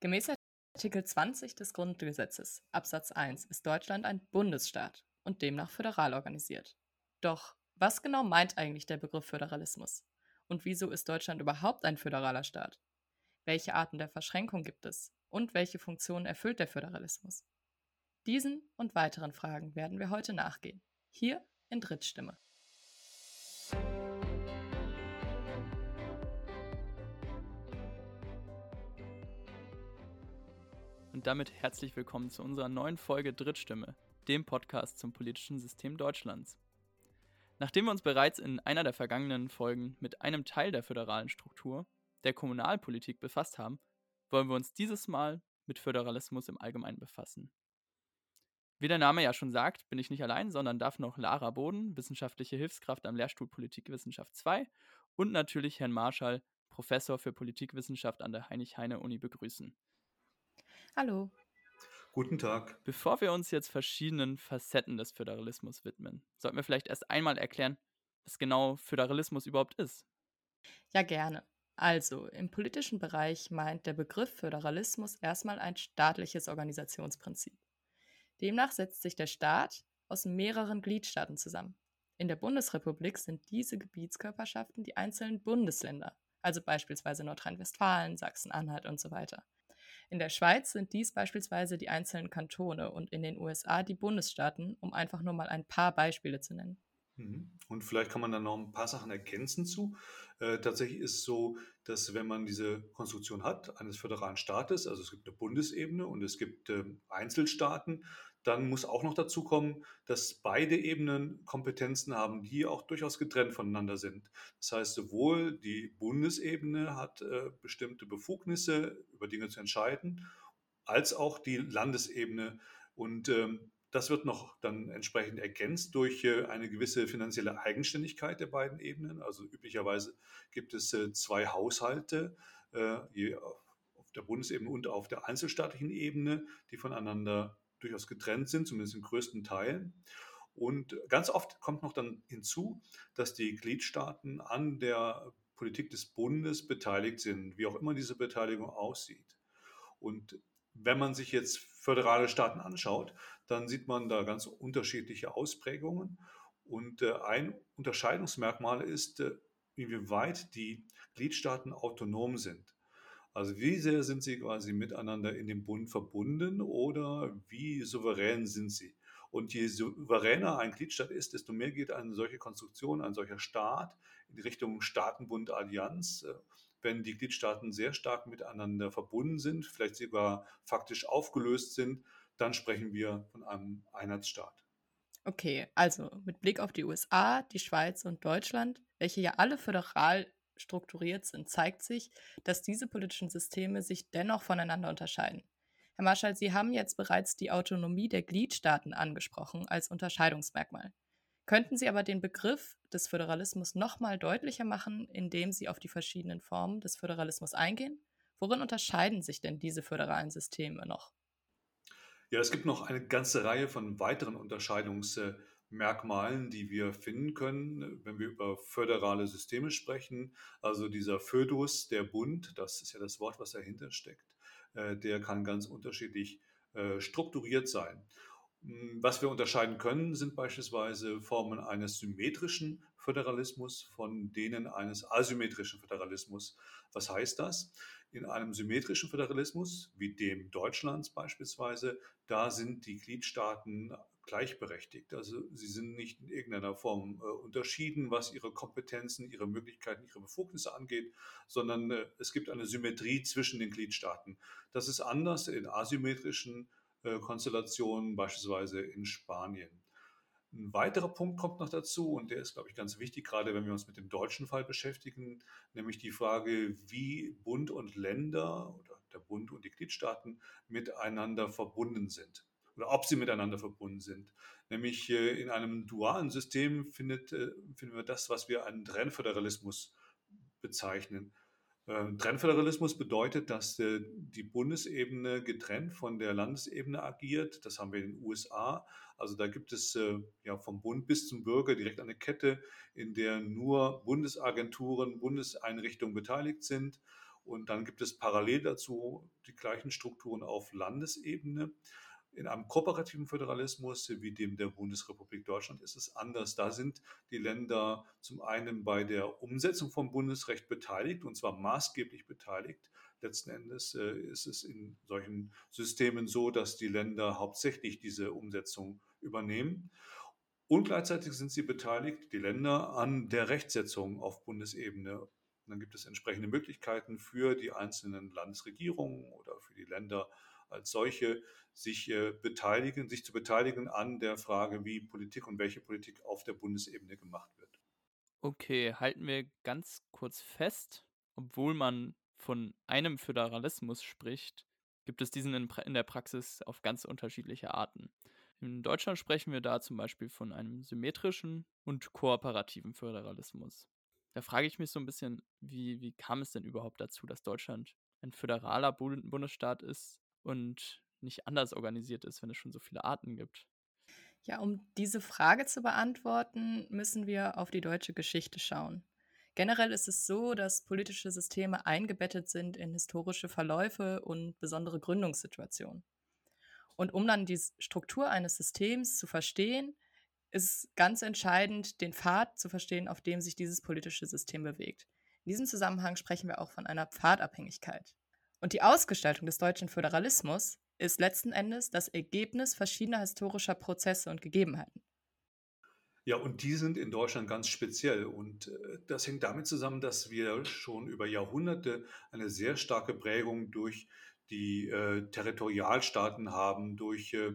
Gemäß Artikel 20 des Grundgesetzes Absatz 1 ist Deutschland ein Bundesstaat und demnach föderal organisiert. Doch was genau meint eigentlich der Begriff Föderalismus? Und wieso ist Deutschland überhaupt ein föderaler Staat? Welche Arten der Verschränkung gibt es? Und welche Funktionen erfüllt der Föderalismus? Diesen und weiteren Fragen werden wir heute nachgehen. Hier in Drittstimme. Damit herzlich willkommen zu unserer neuen Folge Drittstimme, dem Podcast zum politischen System Deutschlands. Nachdem wir uns bereits in einer der vergangenen Folgen mit einem Teil der föderalen Struktur, der Kommunalpolitik, befasst haben, wollen wir uns dieses Mal mit Föderalismus im Allgemeinen befassen. Wie der Name ja schon sagt, bin ich nicht allein, sondern darf noch Lara Boden, wissenschaftliche Hilfskraft am Lehrstuhl Politikwissenschaft 2 und natürlich Herrn Marschall, Professor für Politikwissenschaft an der Heinrich-Heine-Uni begrüßen. Hallo. Guten Tag. Bevor wir uns jetzt verschiedenen Facetten des Föderalismus widmen, sollten wir vielleicht erst einmal erklären, was genau Föderalismus überhaupt ist. Ja, gerne. Also, im politischen Bereich meint der Begriff Föderalismus erstmal ein staatliches Organisationsprinzip. Demnach setzt sich der Staat aus mehreren Gliedstaaten zusammen. In der Bundesrepublik sind diese Gebietskörperschaften die einzelnen Bundesländer, also beispielsweise Nordrhein-Westfalen, Sachsen-Anhalt und so weiter. In der Schweiz sind dies beispielsweise die einzelnen Kantone und in den USA die Bundesstaaten, um einfach nur mal ein paar Beispiele zu nennen. Mhm. Und vielleicht kann man da noch ein paar Sachen ergänzen zu. Äh, tatsächlich ist es so, dass wenn man diese Konstruktion hat eines föderalen Staates, also es gibt eine Bundesebene und es gibt äh, Einzelstaaten, dann muss auch noch dazu kommen, dass beide Ebenen Kompetenzen haben, die auch durchaus getrennt voneinander sind. Das heißt, sowohl die Bundesebene hat äh, bestimmte Befugnisse, über Dinge zu entscheiden, als auch die Landesebene. Und ähm, das wird noch dann entsprechend ergänzt durch äh, eine gewisse finanzielle Eigenständigkeit der beiden Ebenen. Also üblicherweise gibt es äh, zwei Haushalte, äh, auf der Bundesebene und auf der einzelstaatlichen Ebene, die voneinander durchaus getrennt sind, zumindest in größten Teilen. Und ganz oft kommt noch dann hinzu, dass die Gliedstaaten an der Politik des Bundes beteiligt sind, wie auch immer diese Beteiligung aussieht. Und wenn man sich jetzt föderale Staaten anschaut, dann sieht man da ganz unterschiedliche Ausprägungen. Und äh, ein Unterscheidungsmerkmal ist, äh, inwieweit die Gliedstaaten autonom sind. Also wie sehr sind sie quasi miteinander in dem Bund verbunden oder wie souverän sind sie? Und je souveräner ein Gliedstaat ist, desto mehr geht eine solche Konstruktion, ein solcher Staat in Richtung Staatenbund-Allianz. Wenn die Gliedstaaten sehr stark miteinander verbunden sind, vielleicht sogar faktisch aufgelöst sind, dann sprechen wir von einem Einheitsstaat. Okay, also mit Blick auf die USA, die Schweiz und Deutschland, welche ja alle föderal strukturiert sind, zeigt sich, dass diese politischen Systeme sich dennoch voneinander unterscheiden. Herr Marschall, Sie haben jetzt bereits die Autonomie der Gliedstaaten angesprochen als Unterscheidungsmerkmal. Könnten Sie aber den Begriff des Föderalismus nochmal deutlicher machen, indem Sie auf die verschiedenen Formen des Föderalismus eingehen? Worin unterscheiden sich denn diese föderalen Systeme noch? Ja, es gibt noch eine ganze Reihe von weiteren Unterscheidungsmerkmalen Merkmalen, die wir finden können, wenn wir über föderale Systeme sprechen. Also dieser Födus, der Bund, das ist ja das Wort, was dahinter steckt, äh, der kann ganz unterschiedlich äh, strukturiert sein. Hm, was wir unterscheiden können, sind beispielsweise Formen eines symmetrischen Föderalismus von denen eines asymmetrischen Föderalismus. Was heißt das? In einem symmetrischen Föderalismus, wie dem Deutschlands beispielsweise, da sind die Gliedstaaten gleichberechtigt. Also sie sind nicht in irgendeiner Form äh, unterschieden, was ihre Kompetenzen, ihre Möglichkeiten, ihre Befugnisse angeht, sondern äh, es gibt eine Symmetrie zwischen den Gliedstaaten. Das ist anders in asymmetrischen Konstellationen, beispielsweise in Spanien. Ein weiterer Punkt kommt noch dazu und der ist, glaube ich, ganz wichtig, gerade wenn wir uns mit dem deutschen Fall beschäftigen, nämlich die Frage, wie Bund und Länder oder der Bund und die Gliedstaaten miteinander verbunden sind oder ob sie miteinander verbunden sind. Nämlich äh, in einem dualen System findet, äh, finden wir das, was wir einen Trennföderalismus bezeichnen. Ähm, Trennföderalismus bedeutet, dass äh, die Bundesebene getrennt von der Landesebene agiert. Das haben wir in den USA. Also da gibt es ja vom Bund bis zum Bürger direkt eine Kette, in der nur Bundesagenturen, Bundeseinrichtungen beteiligt sind Und dann gibt es parallel dazu die gleichen Strukturen auf Landesebene. In einem kooperativen Föderalismus wie dem der Bundesrepublik Deutschland ist es anders. Da sind die Länder zum einen bei der Umsetzung vom Bundesrecht beteiligt und zwar maßgeblich beteiligt. Letzten Endes äh, ist es in solchen Systemen so, dass die Länder hauptsächlich diese Umsetzung übernehmen. Und gleichzeitig sind sie beteiligt, die Länder, an der Rechtsetzung auf Bundesebene. Und dann gibt es entsprechende Möglichkeiten für die einzelnen Landesregierungen oder für die Länder als solche, sich äh, beteiligen, sich zu beteiligen an der Frage, wie Politik und welche Politik auf der Bundesebene gemacht wird. Okay, halten wir ganz kurz fest, obwohl man von einem Föderalismus spricht, gibt es diesen in, in der Praxis auf ganz unterschiedliche Arten. In Deutschland sprechen wir da zum Beispiel von einem symmetrischen und kooperativen Föderalismus. Da frage ich mich so ein bisschen, wie, wie kam es denn überhaupt dazu, dass Deutschland ein föderaler Bundesstaat ist und nicht anders organisiert ist, wenn es schon so viele Arten gibt? Ja, um diese Frage zu beantworten, müssen wir auf die deutsche Geschichte schauen. Generell ist es so, dass politische Systeme eingebettet sind in historische Verläufe und besondere Gründungssituationen. Und um dann die Struktur eines Systems zu verstehen, ist ganz entscheidend, den Pfad zu verstehen, auf dem sich dieses politische System bewegt. In diesem Zusammenhang sprechen wir auch von einer Pfadabhängigkeit. Und die Ausgestaltung des deutschen Föderalismus ist letzten Endes das Ergebnis verschiedener historischer Prozesse und Gegebenheiten. Ja, und die sind in Deutschland ganz speziell. Und äh, das hängt damit zusammen, dass wir schon über Jahrhunderte eine sehr starke Prägung durch die äh, Territorialstaaten haben, durch äh,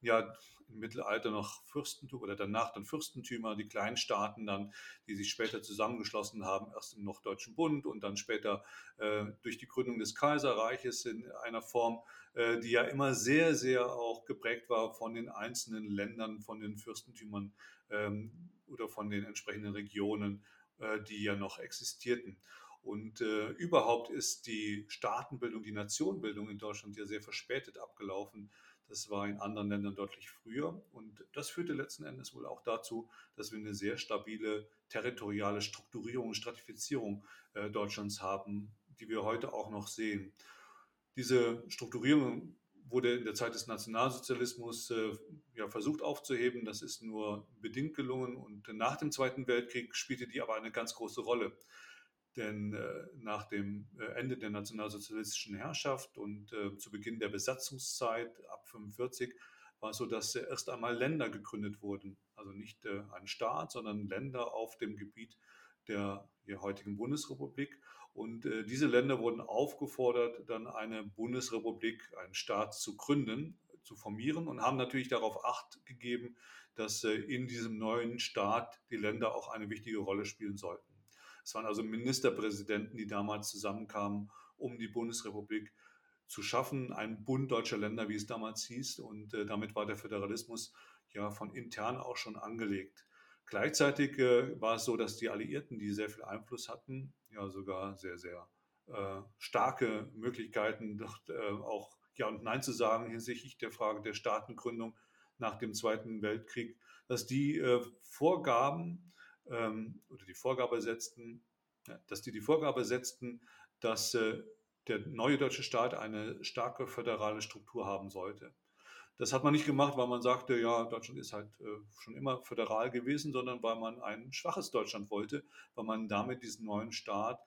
ja, im Mittelalter noch Fürstentum oder danach dann Fürstentümer, die kleinen Staaten dann, die sich später zusammengeschlossen haben, erst im Norddeutschen Bund und dann später äh, durch die Gründung des Kaiserreiches in einer Form, äh, die ja immer sehr, sehr auch geprägt war von den einzelnen Ländern, von den Fürstentümern ähm, oder von den entsprechenden Regionen, äh, die ja noch existierten. Und äh, überhaupt ist die Staatenbildung, die Nationenbildung in Deutschland ja sehr verspätet abgelaufen. Das war in anderen Ländern deutlich früher. Und das führte letzten Endes wohl auch dazu, dass wir eine sehr stabile territoriale Strukturierung Stratifizierung äh, Deutschlands haben, die wir heute auch noch sehen. Diese Strukturierung wurde in der Zeit des Nationalsozialismus äh, ja, versucht aufzuheben. Das ist nur bedingt gelungen. Und nach dem Zweiten Weltkrieg spielte die aber eine ganz große Rolle. Denn äh, nach dem äh, Ende der nationalsozialistischen Herrschaft und äh, zu Beginn der Besatzungszeit ab 1945 war es so, dass erst einmal Länder gegründet wurden. Also nicht äh, ein Staat, sondern Länder auf dem Gebiet der, der heutigen Bundesrepublik. Und äh, diese Länder wurden aufgefordert, dann eine Bundesrepublik, einen Staat zu gründen, zu formieren und haben natürlich darauf acht gegeben, dass äh, in diesem neuen Staat die Länder auch eine wichtige Rolle spielen sollten. Es waren also Ministerpräsidenten, die damals zusammenkamen, um die Bundesrepublik zu schaffen, ein Bund deutscher Länder, wie es damals hieß. Und äh, damit war der Föderalismus ja von intern auch schon angelegt. Gleichzeitig äh, war es so, dass die Alliierten, die sehr viel Einfluss hatten, ja sogar sehr, sehr äh, starke Möglichkeiten, doch, äh, auch Ja und Nein zu sagen hinsichtlich der Frage der Staatengründung nach dem Zweiten Weltkrieg, dass die äh, Vorgaben ähm, oder die Vorgabe setzten, ja, dass die die Vorgabe setzten, dass äh, der neue deutsche Staat eine starke föderale Struktur haben sollte. Das hat man nicht gemacht, weil man sagte, ja, Deutschland ist halt äh, schon immer föderal gewesen, sondern weil man ein schwaches Deutschland wollte, weil man damit diesen neuen Staat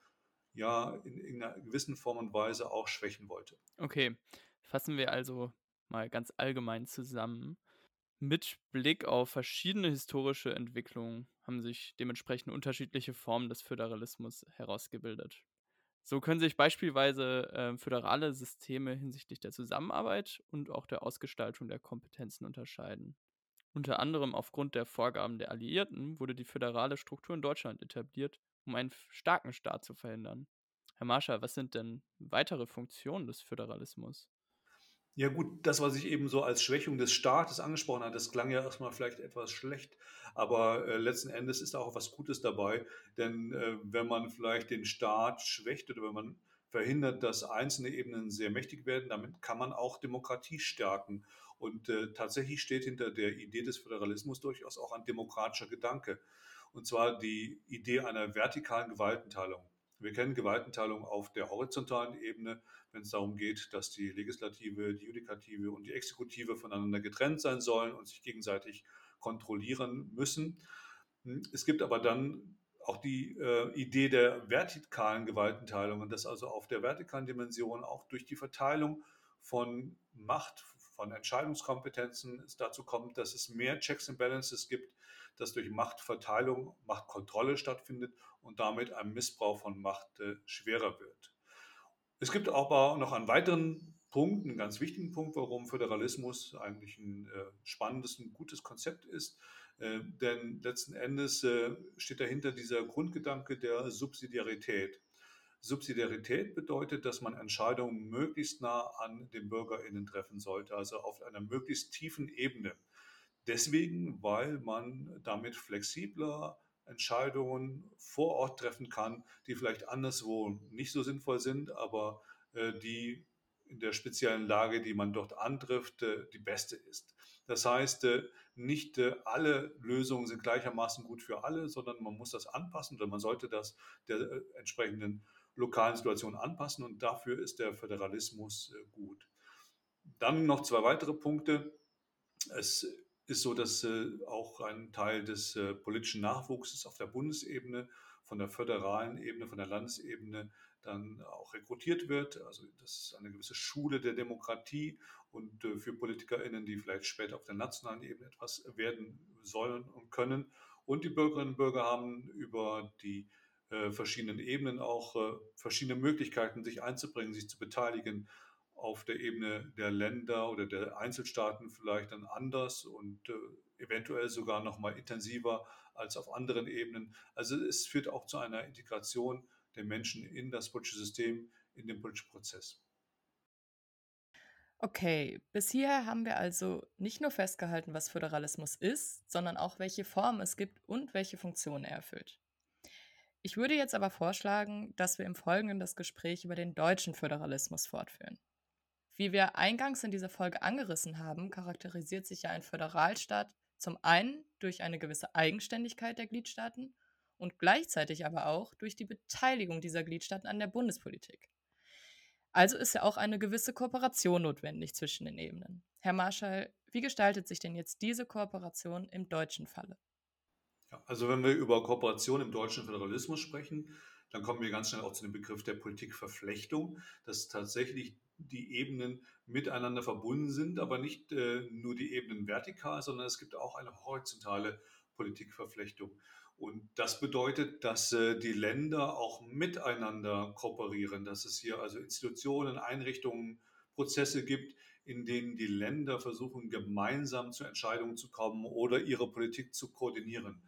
ja in, in einer gewissen Form und Weise auch schwächen wollte. Okay, fassen wir also mal ganz allgemein zusammen. Mit Blick auf verschiedene historische Entwicklungen haben sich dementsprechend unterschiedliche Formen des Föderalismus herausgebildet. So können sich beispielsweise äh, föderale Systeme hinsichtlich der Zusammenarbeit und auch der Ausgestaltung der Kompetenzen unterscheiden. Unter anderem aufgrund der Vorgaben der Alliierten wurde die föderale Struktur in Deutschland etabliert, um einen starken Staat zu verhindern. Herr Marschall, was sind denn weitere Funktionen des Föderalismus? Ja gut, das, was ich eben so als Schwächung des Staates angesprochen habe, das klang ja erstmal vielleicht etwas schlecht, aber äh, letzten Endes ist auch was Gutes dabei, denn äh, wenn man vielleicht den Staat schwächt oder wenn man verhindert, dass einzelne Ebenen sehr mächtig werden, damit kann man auch Demokratie stärken. Und äh, tatsächlich steht hinter der Idee des Föderalismus durchaus auch ein demokratischer Gedanke. Und zwar die Idee einer vertikalen Gewaltenteilung. Wir kennen Gewaltenteilung auf der horizontalen Ebene, wenn es darum geht, dass die Legislative, die Judikative und die Exekutive voneinander getrennt sein sollen und sich gegenseitig kontrollieren müssen. Es gibt aber dann auch die äh, Idee der vertikalen Gewaltenteilung und dass also auf der vertikalen Dimension auch durch die Verteilung von Macht, von Entscheidungskompetenzen es dazu kommt, dass es mehr Checks and Balances gibt, dass durch Machtverteilung Machtkontrolle stattfindet und damit ein Missbrauch von Macht äh, schwerer wird. Es gibt aber noch einen weiteren Punkt, einen ganz wichtigen Punkt, warum Föderalismus eigentlich ein äh, spannendes, ein gutes Konzept ist. Äh, denn letzten Endes äh, steht dahinter dieser Grundgedanke der Subsidiarität. Subsidiarität bedeutet, dass man Entscheidungen möglichst nah an den BürgerInnen treffen sollte, also auf einer möglichst tiefen Ebene. Deswegen, weil man damit flexibler Entscheidungen vor Ort treffen kann, die vielleicht anderswo nicht so sinnvoll sind, aber äh, die in der speziellen Lage, die man dort antrifft, äh, die beste ist. Das heißt, äh, nicht äh, alle Lösungen sind gleichermaßen gut für alle, sondern man muss das anpassen oder man sollte das der äh, entsprechenden lokalen Situation anpassen und dafür ist der Föderalismus äh, gut. Dann noch zwei weitere Punkte. Es ist so, dass äh, auch ein Teil des äh, politischen Nachwuchses auf der Bundesebene, von der föderalen Ebene, von der Landesebene dann auch rekrutiert wird. Also das ist eine gewisse Schule der Demokratie und für PolitikerInnen, die vielleicht später auf der nationalen Ebene etwas werden sollen und können. Und die Bürgerinnen und Bürger haben über die äh, verschiedenen Ebenen auch äh, verschiedene Möglichkeiten, sich einzubringen, sich zu beteiligen. Auf der Ebene der Länder oder der Einzelstaaten vielleicht dann anders und äh, eventuell sogar noch mal intensiver als auf anderen Ebenen. Also es führt auch zu einer Integration der Menschen in das politische System, in den politischen Prozess. Okay, bis hierher haben wir also nicht nur festgehalten, was Föderalismus ist, sondern auch welche Formen es gibt und welche Funktionen er erfüllt. Ich würde jetzt aber vorschlagen, dass wir im Folgenden das Gespräch über den deutschen Föderalismus fortführen. Wie wir eingangs in dieser Folge angerissen haben, charakterisiert sich ja ein Föderalstaat zum einen durch eine gewisse Eigenständigkeit der Gliedstaaten und gleichzeitig aber auch durch die Beteiligung dieser Gliedstaaten an der Bundespolitik. Also ist ja auch eine gewisse Kooperation notwendig zwischen den Ebenen. Herr Marschall, wie gestaltet sich denn jetzt diese Kooperation im deutschen Falle? Also wenn wir über Kooperation im deutschen Föderalismus sprechen, dann kommen wir ganz schnell auch zu dem Begriff der Politikverflechtung, dass tatsächlich die Ebenen miteinander verbunden sind, aber nicht äh, nur die Ebenen vertikal, sondern es gibt auch eine horizontale Politikverflechtung. Und das bedeutet, dass äh, die Länder auch miteinander kooperieren, dass es hier also Institutionen, Einrichtungen, Prozesse gibt, in denen die Länder versuchen, gemeinsam zu Entscheidungen zu kommen oder ihre Politik zu koordinieren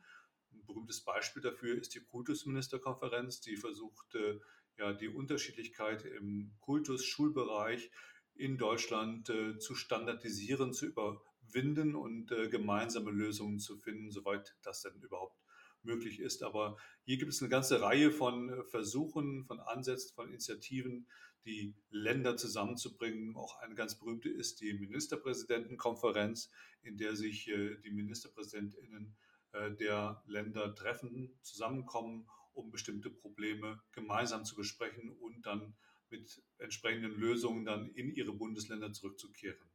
berühmtes Beispiel dafür ist die Kultusministerkonferenz, die versuchte, ja, die Unterschiedlichkeit im Kultus-Schulbereich in Deutschland äh, zu standardisieren, zu überwinden und äh, gemeinsame Lösungen zu finden, soweit das denn überhaupt möglich ist. Aber hier gibt es eine ganze Reihe von Versuchen, von Ansätzen, von Initiativen, die Länder zusammenzubringen. Auch eine ganz berühmte ist die Ministerpräsidentenkonferenz, in der sich äh, die Ministerpräsidentinnen der Länder treffen, zusammenkommen, um bestimmte Probleme gemeinsam zu besprechen und dann mit entsprechenden Lösungen dann in ihre Bundesländer zurückzukehren.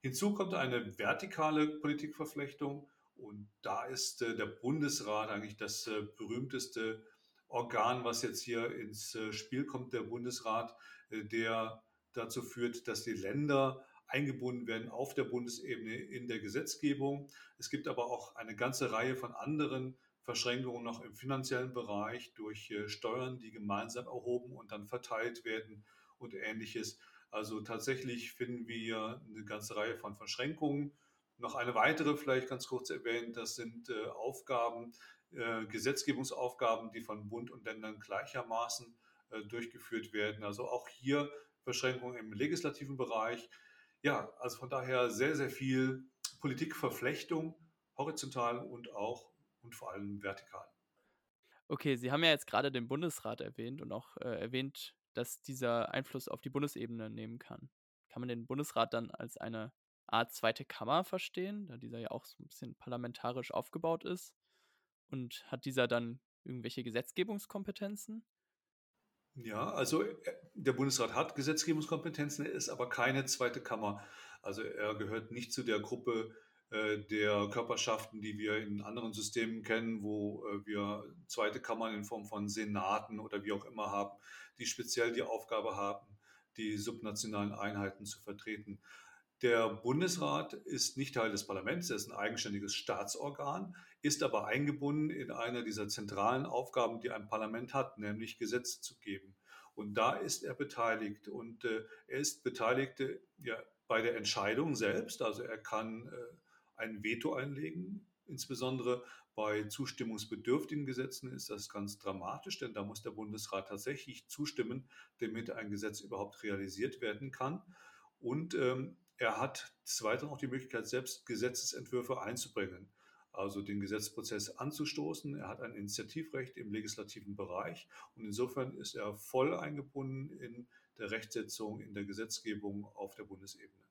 Hinzu kommt eine vertikale Politikverflechtung und da ist äh, der Bundesrat eigentlich das äh, berühmteste Organ, was jetzt hier ins Spiel kommt, der Bundesrat, der dazu führt, dass die Länder eingebunden werden auf der Bundesebene in der Gesetzgebung. Es gibt aber auch eine ganze Reihe von anderen Verschränkungen noch im finanziellen Bereich durch äh, Steuern, die gemeinsam erhoben und dann verteilt werden und ähnliches. Also tatsächlich finden wir eine ganze Reihe von Verschränkungen. Noch eine weitere, vielleicht ganz kurz erwähnt, das sind äh, Aufgaben, äh, Gesetzgebungsaufgaben, die von Bund und Ländern gleichermaßen durchgeführt werden. Also auch hier Verschränkungen im legislativen Bereich. Ja, also von daher sehr, sehr viel Politikverflechtung, horizontal und auch und vor allem vertikal. Okay, Sie haben ja jetzt gerade den Bundesrat erwähnt und auch äh, erwähnt, dass dieser Einfluss auf die Bundesebene nehmen kann. Kann man den Bundesrat dann als eine Art zweite Kammer verstehen, da dieser ja auch so ein bisschen parlamentarisch aufgebaut ist? Und hat dieser dann irgendwelche Gesetzgebungskompetenzen? Ja, also äh, der Bundesrat hat Gesetzgebungskompetenzen, er ist aber keine zweite Kammer. Also er gehört nicht zu der Gruppe äh, der Körperschaften, die wir in anderen Systemen kennen, wo äh, wir zweite Kammern in Form von Senaten oder wie auch immer haben, die speziell die Aufgabe haben, die subnationalen Einheiten zu vertreten. Der Bundesrat ist nicht Teil des Parlaments, er ist ein eigenständiges Staatsorgan, ist aber eingebunden in eine dieser zentralen Aufgaben, die ein Parlament hat, nämlich Gesetze zu geben. Und da ist er beteiligt und äh, er ist beteiligt äh, ja, bei der Entscheidung selbst. Also er kann äh, ein Veto einlegen. Insbesondere bei zustimmungsbedürftigen Gesetzen ist das ganz dramatisch, denn da muss der Bundesrat tatsächlich zustimmen, damit ein Gesetz überhaupt realisiert werden kann. Und ähm, er hat Weiteren auch die Möglichkeit, selbst Gesetzesentwürfe einzubringen, also den Gesetzprozess anzustoßen. Er hat ein Initiativrecht im legislativen Bereich und insofern ist er voll eingebunden in der Rechtsetzung, in der Gesetzgebung auf der Bundesebene.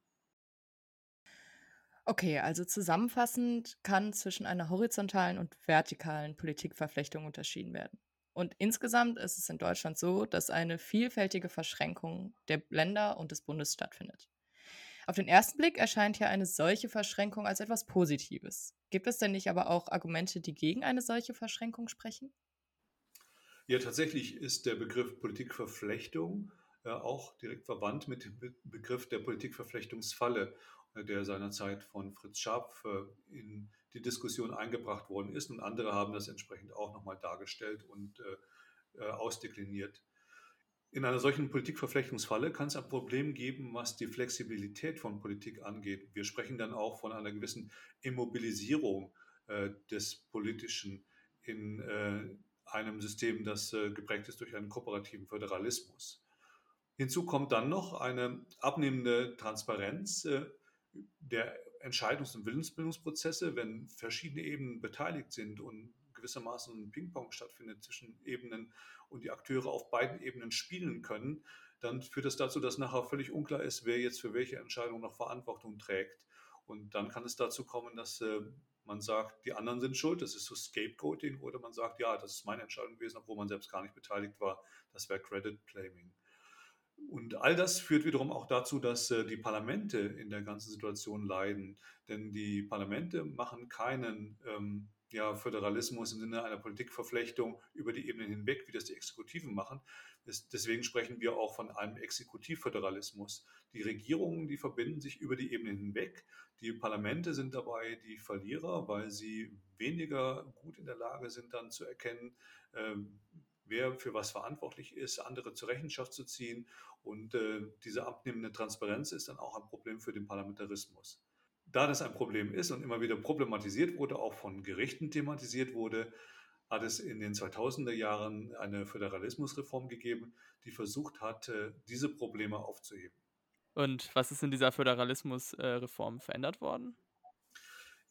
Okay, also zusammenfassend kann zwischen einer horizontalen und vertikalen Politikverflechtung unterschieden werden. Und insgesamt ist es in Deutschland so, dass eine vielfältige Verschränkung der Länder und des Bundes stattfindet. Auf den ersten Blick erscheint ja eine solche Verschränkung als etwas Positives. Gibt es denn nicht aber auch Argumente, die gegen eine solche Verschränkung sprechen? Ja, tatsächlich ist der Begriff Politikverflechtung äh, auch direkt verwandt mit dem Be Begriff der Politikverflechtungsfalle, äh, der seinerzeit von Fritz Scharpf äh, in die Diskussion eingebracht worden ist. Und andere haben das entsprechend auch nochmal dargestellt und äh, äh, ausdekliniert. In einer solchen Politikverflechtungsfalle kann es ein Problem geben, was die Flexibilität von Politik angeht. Wir sprechen dann auch von einer gewissen Immobilisierung äh, des Politischen in äh, einem System, das äh, geprägt ist durch einen kooperativen Föderalismus. Hinzu kommt dann noch eine abnehmende Transparenz äh, der Entscheidungs- und Willensbildungsprozesse, wenn verschiedene Ebenen beteiligt sind und gewissermaßen ein Ping-Pong stattfindet zwischen Ebenen und die Akteure auf beiden Ebenen spielen können, dann führt das dazu, dass nachher völlig unklar ist, wer jetzt für welche Entscheidung noch Verantwortung trägt. Und dann kann es dazu kommen, dass äh, man sagt, die anderen sind schuld, das ist so Scapegoating, oder man sagt, ja, das ist meine Entscheidung gewesen, obwohl man selbst gar nicht beteiligt war. Das wäre Credit Claiming. Und all das führt wiederum auch dazu, dass äh, die Parlamente in der ganzen Situation leiden. Denn die Parlamente machen keinen ähm, ja, Föderalismus im Sinne einer Politikverflechtung über die Ebenen hinweg, wie das die Exekutiven machen. Deswegen sprechen wir auch von einem Exekutivföderalismus. Die Regierungen, die verbinden sich über die Ebenen hinweg. Die Parlamente sind dabei die Verlierer, weil sie weniger gut in der Lage sind, dann zu erkennen, ähm, wer für was verantwortlich ist, andere zur Rechenschaft zu ziehen. Und äh, diese abnehmende Transparenz ist dann auch ein Problem für den Parlamentarismus. Da das ein Problem ist und immer wieder problematisiert wurde, auch von Gerichten thematisiert wurde, hat es in den 2000er Jahren eine Föderalismusreform gegeben, die versucht hat, diese Probleme aufzuheben. Und was ist in dieser Föderalismusreform verändert worden?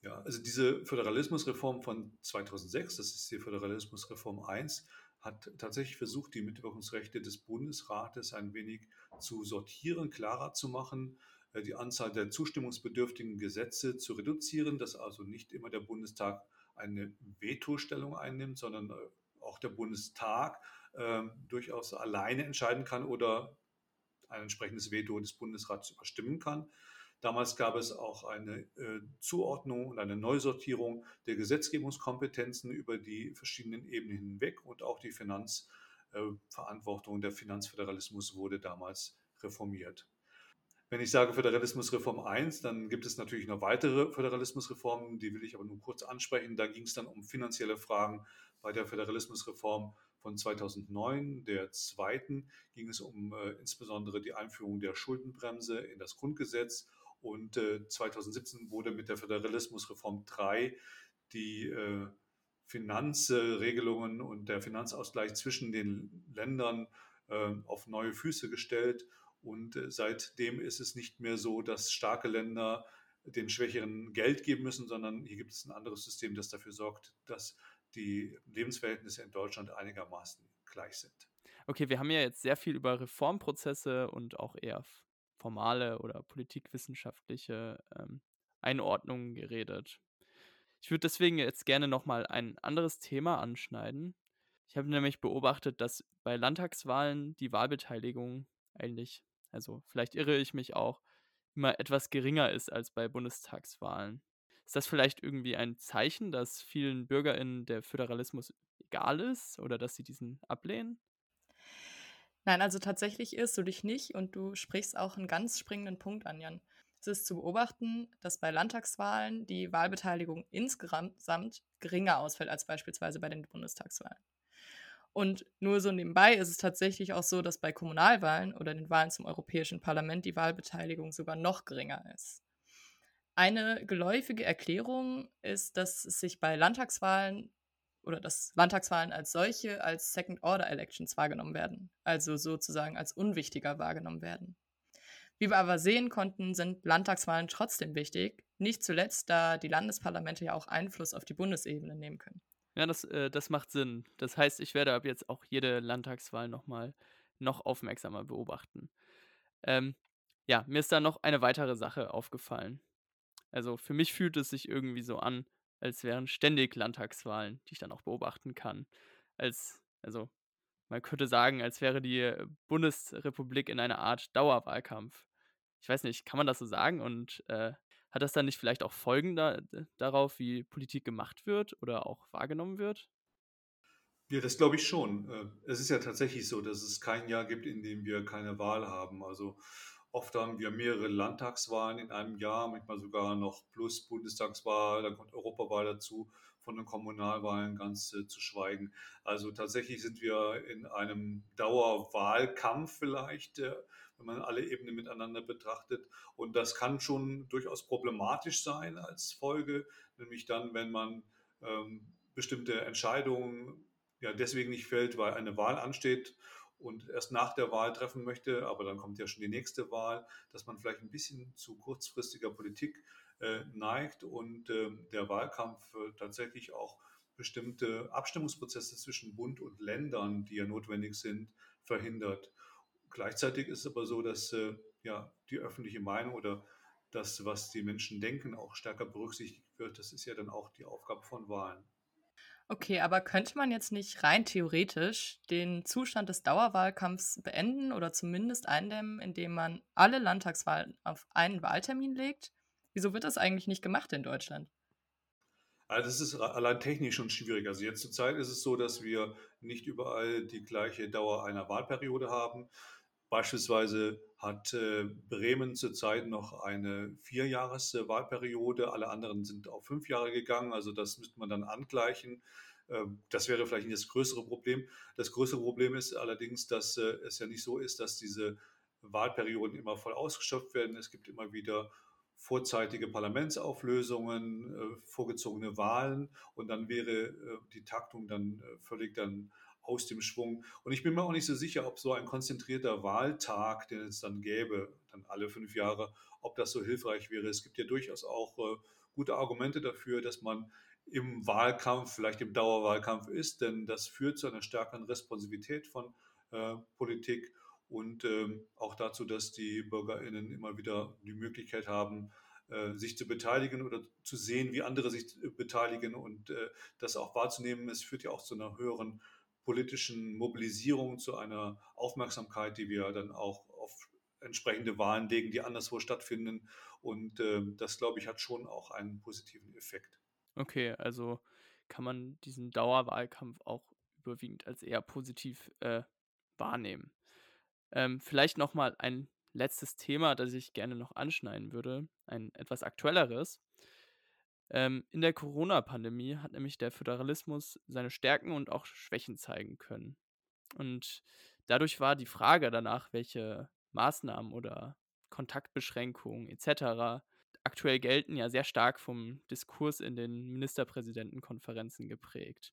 Ja, also diese Föderalismusreform von 2006, das ist die Föderalismusreform 1, hat tatsächlich versucht, die Mitwirkungsrechte des Bundesrates ein wenig zu sortieren, klarer zu machen äh, die Anzahl der zustimmungsbedürftigen Gesetze zu reduzieren, dass also nicht immer der Bundestag eine Vetostellung einnimmt, sondern äh, auch der Bundestag äh, durchaus alleine entscheiden kann oder ein entsprechendes Veto des Bundesrats überstimmen kann. Damals gab es auch eine äh, Zuordnung und eine Neusortierung der Gesetzgebungskompetenzen über die verschiedenen Ebenen hinweg und auch die Finanzverantwortung, äh, der Finanzföderalismus wurde damals reformiert. Wenn ich sage Föderalismusreform 1, dann gibt es natürlich noch weitere Föderalismusreformen, die will ich aber nur kurz ansprechen. Da ging es dann um finanzielle Fragen. Bei der Föderalismusreform von 2009, der zweiten, ging es um äh, insbesondere die Einführung der Schuldenbremse in das Grundgesetz. Und äh, 2017 wurde mit der Föderalismusreform 3 die äh, Finanzregelungen und der Finanzausgleich zwischen den Ländern äh, auf neue Füße gestellt. Und äh, seitdem ist es nicht mehr so, dass starke Länder den Schwächeren Geld geben müssen, sondern hier gibt es ein anderes System, das dafür sorgt, dass die Lebensverhältnisse in Deutschland einigermaßen gleich sind. Okay, wir haben ja jetzt sehr viel über Reformprozesse und auch eher formale oder politikwissenschaftliche ähm, Einordnungen geredet. Ich würde deswegen jetzt gerne nochmal ein anderes Thema anschneiden. Ich habe nämlich beobachtet, dass bei Landtagswahlen die Wahlbeteiligung eigentlich, also vielleicht irre ich mich auch, immer etwas geringer ist als bei Bundestagswahlen. Ist das vielleicht irgendwie ein Zeichen, dass vielen BürgerInnen der Föderalismus egal ist oder dass sie diesen ablehnen? Nein, also tatsächlich irrst du dich nicht und du sprichst auch einen ganz springenden Punkt an, Jan. Es ist zu beobachten, dass bei Landtagswahlen die Wahlbeteiligung insgesamt geringer ausfällt als beispielsweise bei den Bundestagswahlen. Und nur so nebenbei ist es tatsächlich auch so, dass bei Kommunalwahlen oder den Wahlen zum Europäischen Parlament die Wahlbeteiligung sogar noch geringer ist. Eine geläufige Erklärung ist, dass es sich bei Landtagswahlen oder dass Landtagswahlen als solche als Second-Order-Elections wahrgenommen werden, also sozusagen als unwichtiger wahrgenommen werden. Wie wir aber sehen konnten, sind Landtagswahlen trotzdem wichtig, nicht zuletzt, da die Landesparlamente ja auch Einfluss auf die Bundesebene nehmen können. Ja, das, äh, das macht Sinn. Das heißt, ich werde ab jetzt auch jede Landtagswahl nochmal noch aufmerksamer beobachten. Ähm, ja, mir ist da noch eine weitere Sache aufgefallen. Also für mich fühlt es sich irgendwie so an, als wären ständig Landtagswahlen, die ich dann auch beobachten kann. Als, also man könnte sagen, als wäre die Bundesrepublik in einer Art Dauerwahlkampf. Ich weiß nicht, kann man das so sagen? Und äh, hat das dann nicht vielleicht auch Folgen da, darauf, wie Politik gemacht wird oder auch wahrgenommen wird? Ja, das glaube ich schon. Äh, es ist ja tatsächlich so, dass es kein Jahr gibt, in dem wir keine Wahl haben. Also oft haben wir mehrere Landtagswahlen in einem Jahr, manchmal sogar noch plus Bundestagswahl, dann kommt Europawahl dazu, von den Kommunalwahlen ganz äh, zu schweigen. Also tatsächlich sind wir in einem Dauerwahlkampf vielleicht. Äh, wenn man alle Ebenen miteinander betrachtet. Und das kann schon durchaus problematisch sein als Folge, nämlich dann, wenn man ähm, bestimmte Entscheidungen ja deswegen nicht fällt, weil eine Wahl ansteht und erst nach der Wahl treffen möchte, aber dann kommt ja schon die nächste Wahl, dass man vielleicht ein bisschen zu kurzfristiger Politik äh, neigt und äh, der Wahlkampf tatsächlich auch bestimmte Abstimmungsprozesse zwischen Bund und Ländern, die ja notwendig sind, verhindert. Gleichzeitig ist es aber so, dass äh, ja, die öffentliche Meinung oder das, was die Menschen denken, auch stärker berücksichtigt wird. Das ist ja dann auch die Aufgabe von Wahlen. Okay, aber könnte man jetzt nicht rein theoretisch den Zustand des Dauerwahlkampfs beenden oder zumindest eindämmen, indem man alle Landtagswahlen auf einen Wahltermin legt? Wieso wird das eigentlich nicht gemacht in Deutschland? Also das ist allein technisch schon schwierig. Also jetzt zur Zeit ist es so, dass wir nicht überall die gleiche Dauer einer Wahlperiode haben. Beispielsweise hat äh, Bremen zurzeit noch eine Vierjahres-Wahlperiode, alle anderen sind auf fünf Jahre gegangen, also das müsste man dann angleichen. Ähm, das wäre vielleicht nicht das größere Problem. Das größere Problem ist allerdings, dass äh, es ja nicht so ist, dass diese Wahlperioden immer voll ausgeschöpft werden. Es gibt immer wieder vorzeitige Parlamentsauflösungen, äh, vorgezogene Wahlen und dann wäre die Taktung dann völlig dann aus dem Schwung. Und ich bin mir auch nicht so sicher, ob so ein konzentrierter Wahltag, den es dann gäbe, dann alle fünf Jahre, ob das so hilfreich wäre. Es gibt ja durchaus auch äh, gute Argumente dafür, dass man im Wahlkampf, vielleicht im Dauerwahlkampf ist, denn das führt zu einer stärkeren Responsivität von äh, Politik und ähm, auch dazu, dass die BürgerInnen immer wieder die Möglichkeit haben, äh, sich zu beteiligen oder zu sehen, wie andere sich beteiligen und äh, das auch wahrzunehmen. Es führt ja auch zu einer höheren politischen Mobilisierung, zu einer Aufmerksamkeit, die wir dann auch auf entsprechende Wahlen legen, die anderswo stattfinden. Und äh, das, glaube ich, hat schon auch einen positiven Effekt. Okay, also kann man diesen Dauerwahlkampf auch überwiegend als eher positiv äh, wahrnehmen. Ähm, vielleicht nochmal ein letztes Thema, das ich gerne noch anschneiden würde, ein etwas aktuelleres. Ähm, in der Corona-Pandemie hat nämlich der Föderalismus seine Stärken und auch Schwächen zeigen können. Und dadurch war die Frage danach, welche Maßnahmen oder Kontaktbeschränkungen etc. aktuell gelten, ja sehr stark vom Diskurs in den Ministerpräsidentenkonferenzen geprägt.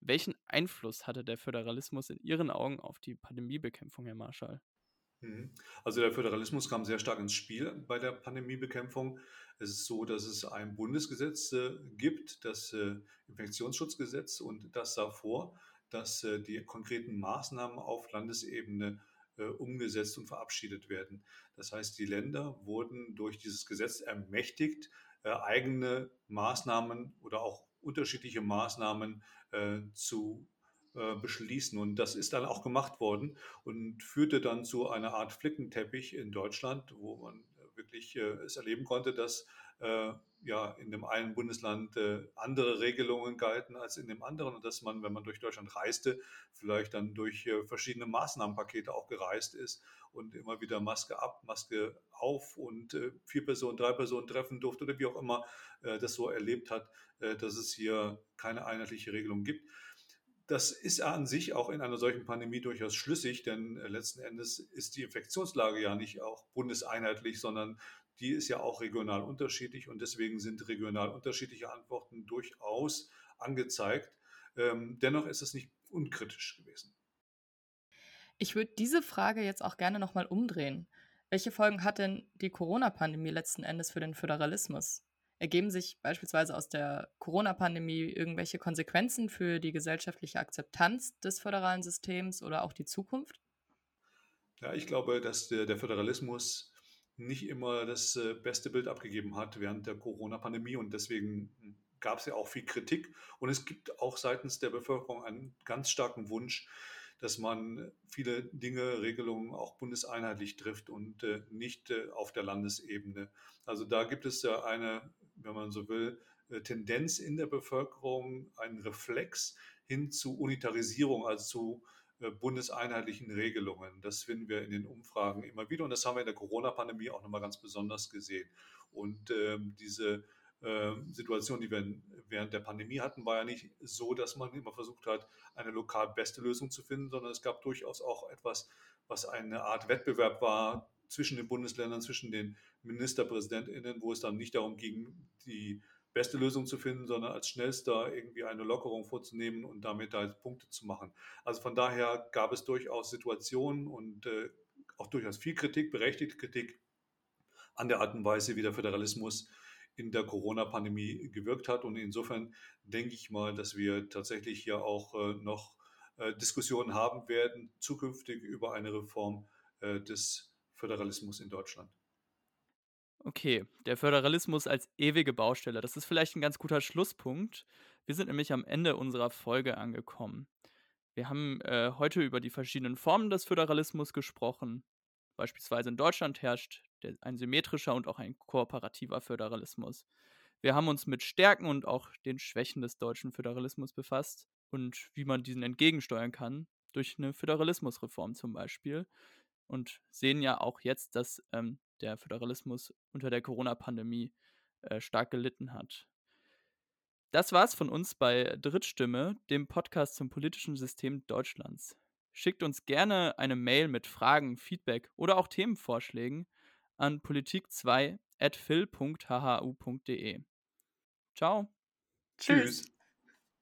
Welchen Einfluss hatte der Föderalismus in Ihren Augen auf die Pandemiebekämpfung, Herr Marschall? Mhm. Also der Föderalismus kam sehr stark ins Spiel bei der Pandemiebekämpfung. Es ist so, dass es ein Bundesgesetz äh, gibt, das äh, Infektionsschutzgesetz, und das sah vor, dass äh, die konkreten Maßnahmen auf Landesebene umgesetzt und verabschiedet werden. Das heißt, die Länder wurden durch dieses Gesetz ermächtigt, eigene Maßnahmen oder auch unterschiedliche Maßnahmen zu äh, beschließen. Und das ist dann auch gemacht worden und führte dann zu einer Art Flickenteppich in Deutschland, wo man wirklich äh, es erleben konnte, dass äh, ja in dem einen Bundesland äh, andere Regelungen galten als in dem anderen und dass man, wenn man durch Deutschland reiste, vielleicht dann durch äh, verschiedene Maßnahmenpakete auch gereist ist und immer wieder Maske ab, Maske auf und äh, vier Personen, drei Personen treffen durfte oder wie auch immer äh, das so erlebt hat, dass es hier keine einheitliche Regelung gibt. Das ist an sich auch in einer solchen Pandemie durchaus schlüssig, denn letzten Endes ist die Infektionslage ja nicht auch bundeseinheitlich, sondern die ist ja auch regional unterschiedlich und deswegen sind regional unterschiedliche Antworten durchaus angezeigt. Ähm, dennoch ist es nicht unkritisch gewesen. Ich würde diese Frage jetzt auch gerne nochmal umdrehen. Welche Folgen hat denn die Corona-Pandemie letzten Endes für den Föderalismus? Ergeben sich beispielsweise aus der Corona-Pandemie irgendwelche Konsequenzen für die gesellschaftliche Akzeptanz des föderalen Systems oder auch die Zukunft? Ja, ich glaube, dass der, der Föderalismus nicht immer das äh, beste Bild abgegeben hat während der Corona-Pandemie und deswegen gab es ja auch viel Kritik und es gibt auch seitens der Bevölkerung einen ganz starken Wunsch, dass man viele Dinge, Regelungen auch bundeseinheitlich trifft und äh, nicht äh, auf der Landesebene. Also da gibt es ja eine, wenn man so will, Tendenz in der Bevölkerung, einen Reflex hin zu Unitarisierung, also zu äh, bundeseinheitlichen Regelungen. Das finden wir in den Umfragen immer wieder und das haben wir in der Corona-Pandemie auch nochmal ganz besonders gesehen. Und ähm, diese äh, Situation, die wir während der Pandemie hatten, war ja nicht so, dass man immer versucht hat, eine lokal beste Lösung zu finden, sondern es gab durchaus auch etwas, was eine Art Wettbewerb war zwischen den Bundesländern, zwischen den Ministerpräsidentinnen, wo es dann nicht darum ging, die beste Lösung zu finden, sondern als schnellster irgendwie eine Lockerung vorzunehmen und damit halt Punkte zu machen. Also von daher gab es durchaus Situationen und äh, auch durchaus viel Kritik, berechtigte Kritik an der Art und Weise, wie der Föderalismus in der Corona-Pandemie gewirkt hat. Und insofern denke ich mal, dass wir tatsächlich hier auch äh, noch äh, Diskussionen haben werden, zukünftig über eine Reform äh, des Föderalismus in Deutschland. Okay, der Föderalismus als ewige Baustelle. Das ist vielleicht ein ganz guter Schlusspunkt. Wir sind nämlich am Ende unserer Folge angekommen. Wir haben äh, heute über die verschiedenen Formen des Föderalismus gesprochen. Beispielsweise in Deutschland herrscht der, ein symmetrischer und auch ein kooperativer Föderalismus. Wir haben uns mit Stärken und auch den Schwächen des deutschen Föderalismus befasst und wie man diesen entgegensteuern kann, durch eine Föderalismusreform zum Beispiel. Und sehen ja auch jetzt, dass ähm, der Föderalismus unter der Corona-Pandemie äh, stark gelitten hat. Das war's von uns bei Drittstimme, dem Podcast zum politischen System Deutschlands. Schickt uns gerne eine Mail mit Fragen, Feedback oder auch Themenvorschlägen an politik2.phil.hhu.de. Ciao. Tschüss.